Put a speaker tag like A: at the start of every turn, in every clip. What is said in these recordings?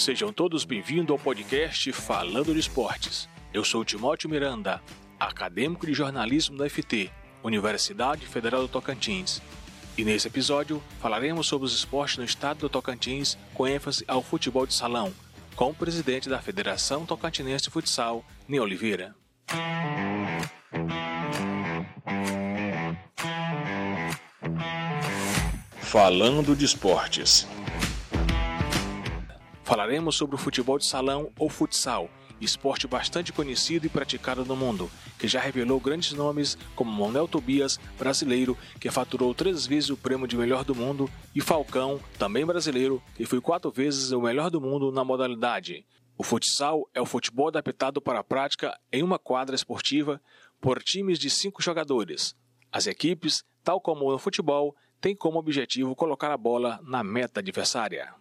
A: Sejam todos bem-vindos ao podcast Falando de Esportes. Eu sou Timóteo Miranda, acadêmico de jornalismo da FT, Universidade Federal do Tocantins. E nesse episódio falaremos sobre os esportes no estado do Tocantins, com ênfase ao futebol de salão, com o presidente da Federação Tocantinense de Futsal, Ney Oliveira. Falando de esportes. Falaremos sobre o futebol de salão ou futsal, esporte bastante conhecido e praticado no mundo, que já revelou grandes nomes como Manuel Tobias, brasileiro, que faturou três vezes o prêmio de melhor do mundo, e Falcão, também brasileiro, que foi quatro vezes o melhor do mundo na modalidade. O futsal é o futebol adaptado para a prática em uma quadra esportiva por times de cinco jogadores. As equipes, tal como no futebol, têm como objetivo colocar a bola na meta adversária.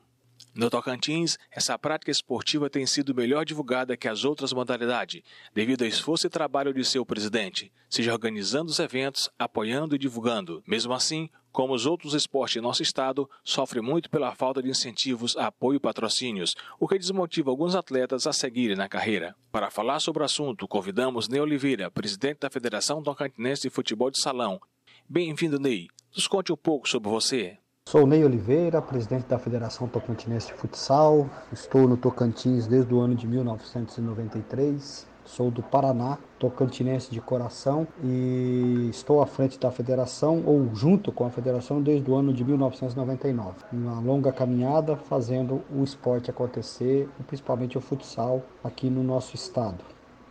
A: No Tocantins, essa prática esportiva tem sido melhor divulgada que as outras modalidades, devido ao esforço e trabalho de seu presidente, seja organizando os eventos, apoiando e divulgando. Mesmo assim, como os outros esportes em nosso estado, sofre muito pela falta de incentivos, apoio e patrocínios, o que desmotiva alguns atletas a seguirem na carreira. Para falar sobre o assunto, convidamos Ney Oliveira, presidente da Federação Tocantinense de Futebol de Salão. Bem-vindo, Ney. Nos conte um pouco sobre você.
B: Sou Ney Oliveira, presidente da Federação Tocantinense de Futsal. Estou no Tocantins desde o ano de 1993. Sou do Paraná, tocantinense de coração e estou à frente da federação ou junto com a federação desde o ano de 1999. Uma longa caminhada fazendo o esporte acontecer, principalmente o futsal aqui no nosso estado.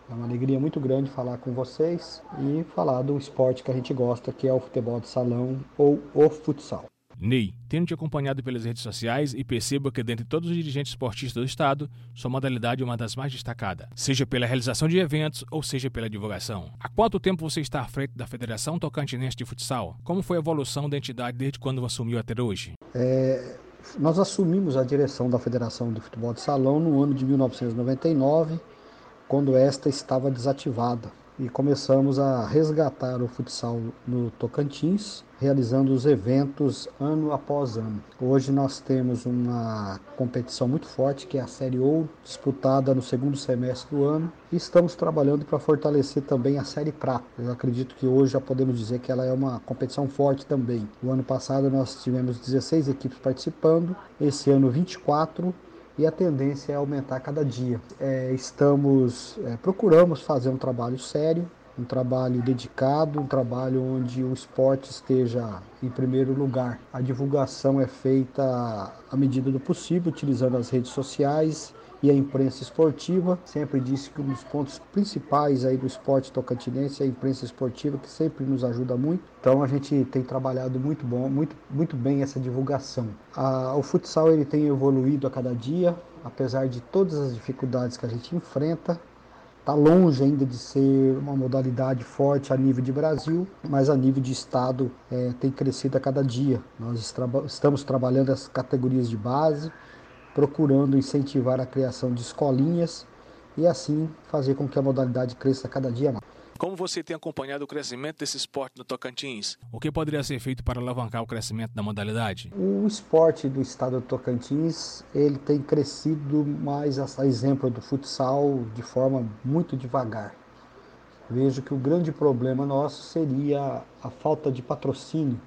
B: É uma alegria muito grande falar com vocês e falar do esporte que a gente gosta, que é o futebol de salão ou o futsal.
A: Ney, tendo te acompanhado pelas redes sociais e percebo que dentre todos os dirigentes esportistas do estado, sua modalidade é uma das mais destacadas, seja pela realização de eventos ou seja pela divulgação. Há quanto tempo você está à frente da Federação Tocantinense de Futsal? Como foi a evolução da entidade desde quando assumiu até hoje?
B: É, nós assumimos a direção da Federação de Futebol de Salão no ano de 1999, quando esta estava desativada e começamos a resgatar o futsal no Tocantins, realizando os eventos ano após ano. Hoje nós temos uma competição muito forte, que é a Série Ouro, disputada no segundo semestre do ano, e estamos trabalhando para fortalecer também a Série Prata. Eu acredito que hoje já podemos dizer que ela é uma competição forte também. O ano passado nós tivemos 16 equipes participando, esse ano 24 e a tendência é aumentar cada dia. É, estamos é, procuramos fazer um trabalho sério, um trabalho dedicado, um trabalho onde o esporte esteja em primeiro lugar. A divulgação é feita à medida do possível, utilizando as redes sociais e a imprensa esportiva. Sempre disse que um dos pontos principais aí do esporte tocantinense é a imprensa esportiva, que sempre nos ajuda muito. Então a gente tem trabalhado muito bom, muito, muito bem essa divulgação. A, o futsal ele tem evoluído a cada dia, apesar de todas as dificuldades que a gente enfrenta. Está longe ainda de ser uma modalidade forte a nível de Brasil, mas a nível de estado é, tem crescido a cada dia. Nós estamos trabalhando as categorias de base, procurando incentivar a criação de escolinhas e assim fazer com que a modalidade cresça cada dia mais.
A: Como você tem acompanhado o crescimento desse esporte no Tocantins? O que poderia ser feito para alavancar o crescimento da modalidade?
B: O esporte do estado do Tocantins, ele tem crescido mais a exemplo do futsal de forma muito devagar. Vejo que o grande problema nosso seria a falta de patrocínio,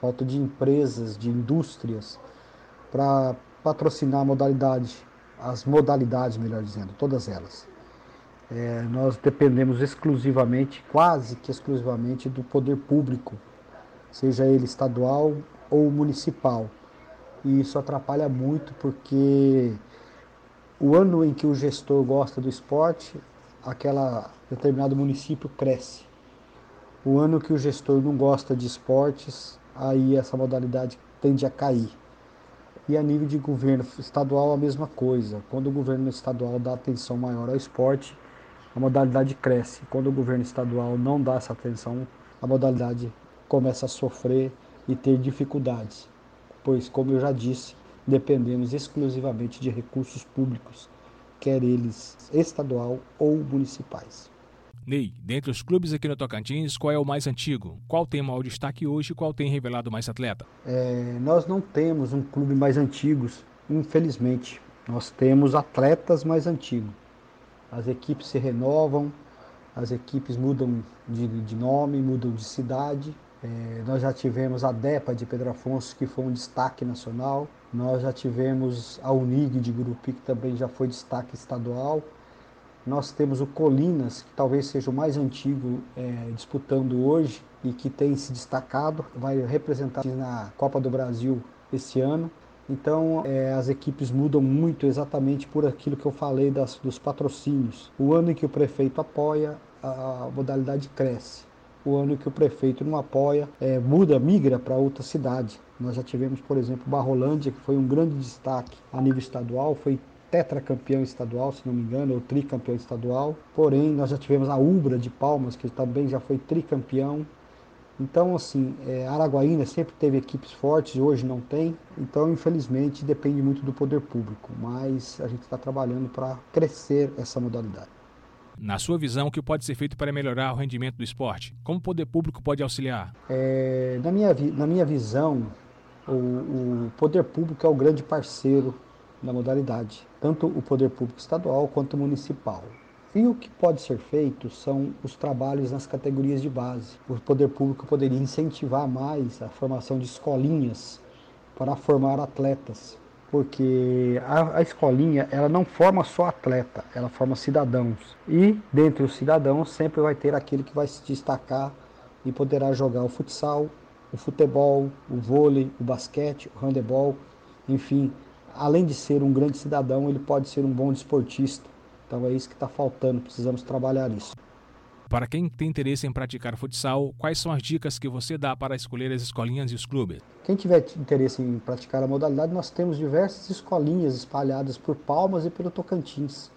B: falta de empresas, de indústrias para patrocinar a modalidade, as modalidades, melhor dizendo, todas elas. É, nós dependemos exclusivamente, quase que exclusivamente, do poder público, seja ele estadual ou municipal. E isso atrapalha muito porque o ano em que o gestor gosta do esporte, aquela determinado município cresce. O ano que o gestor não gosta de esportes, aí essa modalidade tende a cair. E a nível de governo estadual a mesma coisa. Quando o governo estadual dá atenção maior ao esporte, a modalidade cresce. Quando o governo estadual não dá essa atenção, a modalidade começa a sofrer e ter dificuldades, pois, como eu já disse, dependemos exclusivamente de recursos públicos, quer eles estadual ou municipais.
A: Ney, dentre os clubes aqui no Tocantins, qual é o mais antigo? Qual tem maior destaque hoje e qual tem revelado mais atleta?
B: É, nós não temos um clube mais antigo, infelizmente. Nós temos atletas mais antigos. As equipes se renovam, as equipes mudam de, de nome, mudam de cidade. É, nós já tivemos a DEPA de Pedro Afonso, que foi um destaque nacional. Nós já tivemos a Unig de Gurupi, que também já foi destaque estadual. Nós temos o Colinas, que talvez seja o mais antigo é, disputando hoje e que tem se destacado, vai representar na Copa do Brasil esse ano. Então, é, as equipes mudam muito exatamente por aquilo que eu falei das, dos patrocínios. O ano em que o prefeito apoia, a modalidade cresce. O ano em que o prefeito não apoia, é, muda, migra para outra cidade. Nós já tivemos, por exemplo, Barrolândia, que foi um grande destaque a nível estadual, foi tetracampeão estadual, se não me engano, ou tricampeão estadual. Porém, nós já tivemos a Ubra de Palmas, que também já foi tricampeão. Então, assim, é, Araguaína sempre teve equipes fortes, hoje não tem. Então, infelizmente, depende muito do poder público. Mas a gente está trabalhando para crescer essa modalidade.
A: Na sua visão, o que pode ser feito para melhorar o rendimento do esporte? Como o poder público pode auxiliar?
B: É, na, minha, na minha visão, o, o poder público é o grande parceiro da modalidade, tanto o poder público estadual quanto municipal. E o que pode ser feito são os trabalhos nas categorias de base. O poder público poderia incentivar mais a formação de escolinhas para formar atletas, porque a, a, escolinha ela não forma só atleta, ela forma cidadãos. E dentre os cidadãos sempre vai ter aquele que vai se destacar e poderá jogar o futsal, o futebol, o vôlei, o basquete, o handebol, enfim. Além de ser um grande cidadão, ele pode ser um bom desportista então é isso que está faltando, precisamos trabalhar isso.
A: Para quem tem interesse em praticar futsal, quais são as dicas que você dá para escolher as escolinhas e os clubes?
B: Quem tiver interesse em praticar a modalidade, nós temos diversas escolinhas espalhadas por Palmas e pelo Tocantins.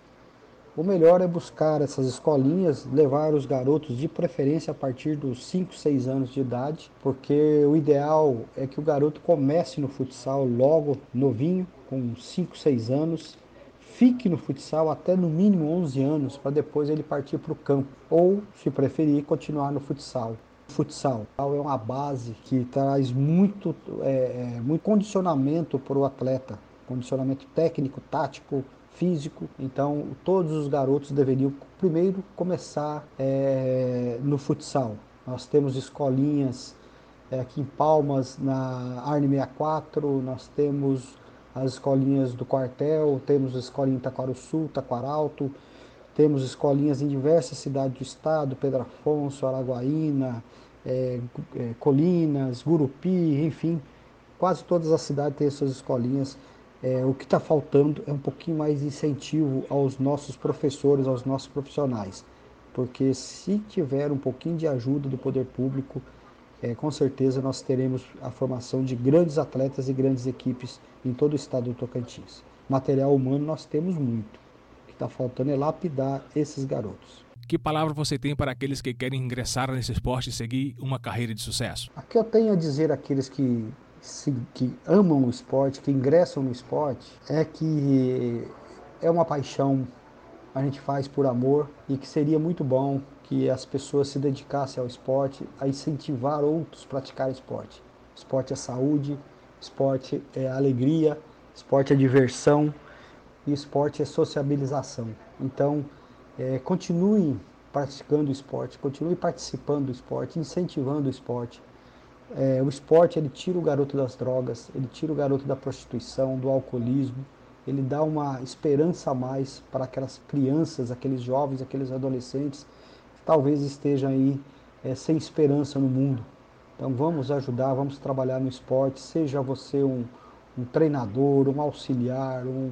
B: O melhor é buscar essas escolinhas, levar os garotos de preferência a partir dos 5, 6 anos de idade, porque o ideal é que o garoto comece no futsal logo novinho, com 5, 6 anos, fique no futsal até no mínimo 11 anos para depois ele partir para o campo ou, se preferir, continuar no futsal. O futsal é uma base que traz muito, é, é muito condicionamento para o atleta, condicionamento técnico, tático, físico. Então, todos os garotos deveriam primeiro começar é, no futsal. Nós temos escolinhas é, aqui em Palmas, na Arne 64, nós temos as escolinhas do quartel, temos escolinha em Taquaruçu, Taquaralto, temos escolinhas em diversas cidades do estado, Pedro Afonso, Araguaína, é, é, Colinas, Gurupi, enfim, quase todas as cidades têm suas escolinhas. É, o que está faltando é um pouquinho mais de incentivo aos nossos professores, aos nossos profissionais, porque se tiver um pouquinho de ajuda do poder público, é, com certeza nós teremos a formação de grandes atletas e grandes equipes em todo o estado do Tocantins. Material humano nós temos muito. O que está faltando é lapidar esses garotos.
A: Que palavra você tem para aqueles que querem ingressar nesse esporte e seguir uma carreira de sucesso?
B: O que eu tenho a dizer àqueles que, que amam o esporte, que ingressam no esporte, é que é uma paixão, a gente faz por amor e que seria muito bom que as pessoas se dedicassem ao esporte, a incentivar outros a praticar esporte. Esporte é saúde, esporte é alegria, esporte é diversão e esporte é sociabilização. Então, é, continue praticando o esporte, continue participando do esporte, incentivando o esporte. É, o esporte ele tira o garoto das drogas, ele tira o garoto da prostituição, do alcoolismo, ele dá uma esperança a mais para aquelas crianças, aqueles jovens, aqueles adolescentes talvez esteja aí é, sem esperança no mundo. Então vamos ajudar, vamos trabalhar no esporte, seja você um, um treinador, um auxiliar, um,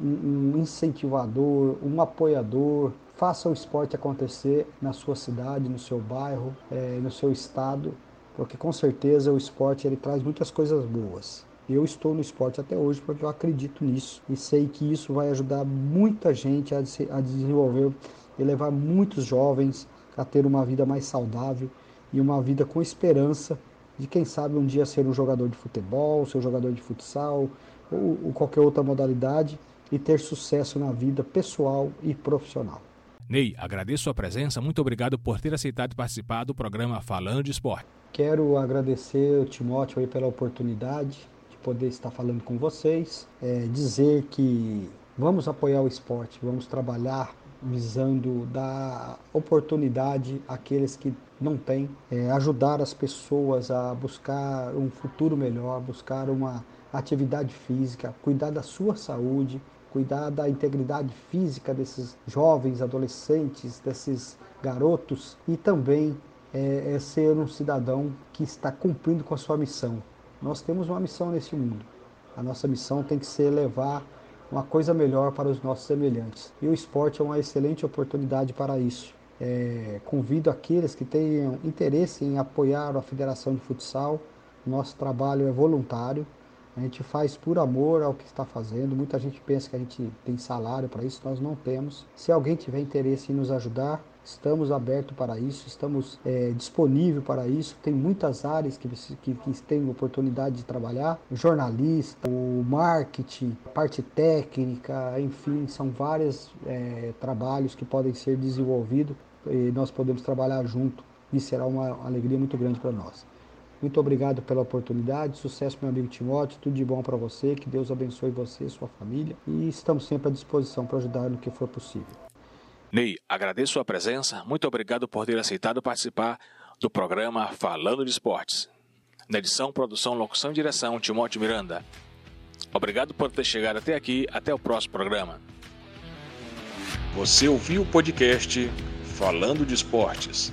B: um, um incentivador, um apoiador. Faça o esporte acontecer na sua cidade, no seu bairro, é, no seu estado, porque com certeza o esporte ele traz muitas coisas boas. Eu estou no esporte até hoje porque eu acredito nisso e sei que isso vai ajudar muita gente a, a desenvolver e levar muitos jovens a ter uma vida mais saudável e uma vida com esperança de quem sabe um dia ser um jogador de futebol, ser um jogador de futsal ou, ou qualquer outra modalidade e ter sucesso na vida pessoal e profissional.
A: Ney, agradeço a presença, muito obrigado por ter aceitado participar do programa Falando de Esporte.
B: Quero agradecer o Timóteo aí pela oportunidade de poder estar falando com vocês, é, dizer que vamos apoiar o esporte, vamos trabalhar visando dar oportunidade àqueles que não têm, é, ajudar as pessoas a buscar um futuro melhor, buscar uma atividade física, cuidar da sua saúde, cuidar da integridade física desses jovens, adolescentes, desses garotos e também é, é ser um cidadão que está cumprindo com a sua missão. Nós temos uma missão nesse mundo. A nossa missão tem que ser levar uma coisa melhor para os nossos semelhantes. E o esporte é uma excelente oportunidade para isso. É, convido aqueles que tenham interesse em apoiar a Federação de Futsal. Nosso trabalho é voluntário. A gente faz por amor ao que está fazendo. Muita gente pensa que a gente tem salário para isso, nós não temos. Se alguém tiver interesse em nos ajudar, estamos abertos para isso, estamos é, disponíveis para isso. Tem muitas áreas que, que, que têm oportunidade de trabalhar: o jornalista, o marketing, parte técnica, enfim, são vários é, trabalhos que podem ser desenvolvidos e nós podemos trabalhar junto e será uma alegria muito grande para nós. Muito obrigado pela oportunidade, sucesso meu amigo Timóteo, tudo de bom para você, que Deus abençoe você e sua família e estamos sempre à disposição para ajudar no que for possível.
A: Ney, agradeço a presença, muito obrigado por ter aceitado participar do programa Falando de Esportes. Na edição, produção, locução e direção, Timóteo Miranda. Obrigado por ter chegado até aqui, até o próximo programa. Você ouviu o podcast Falando de Esportes.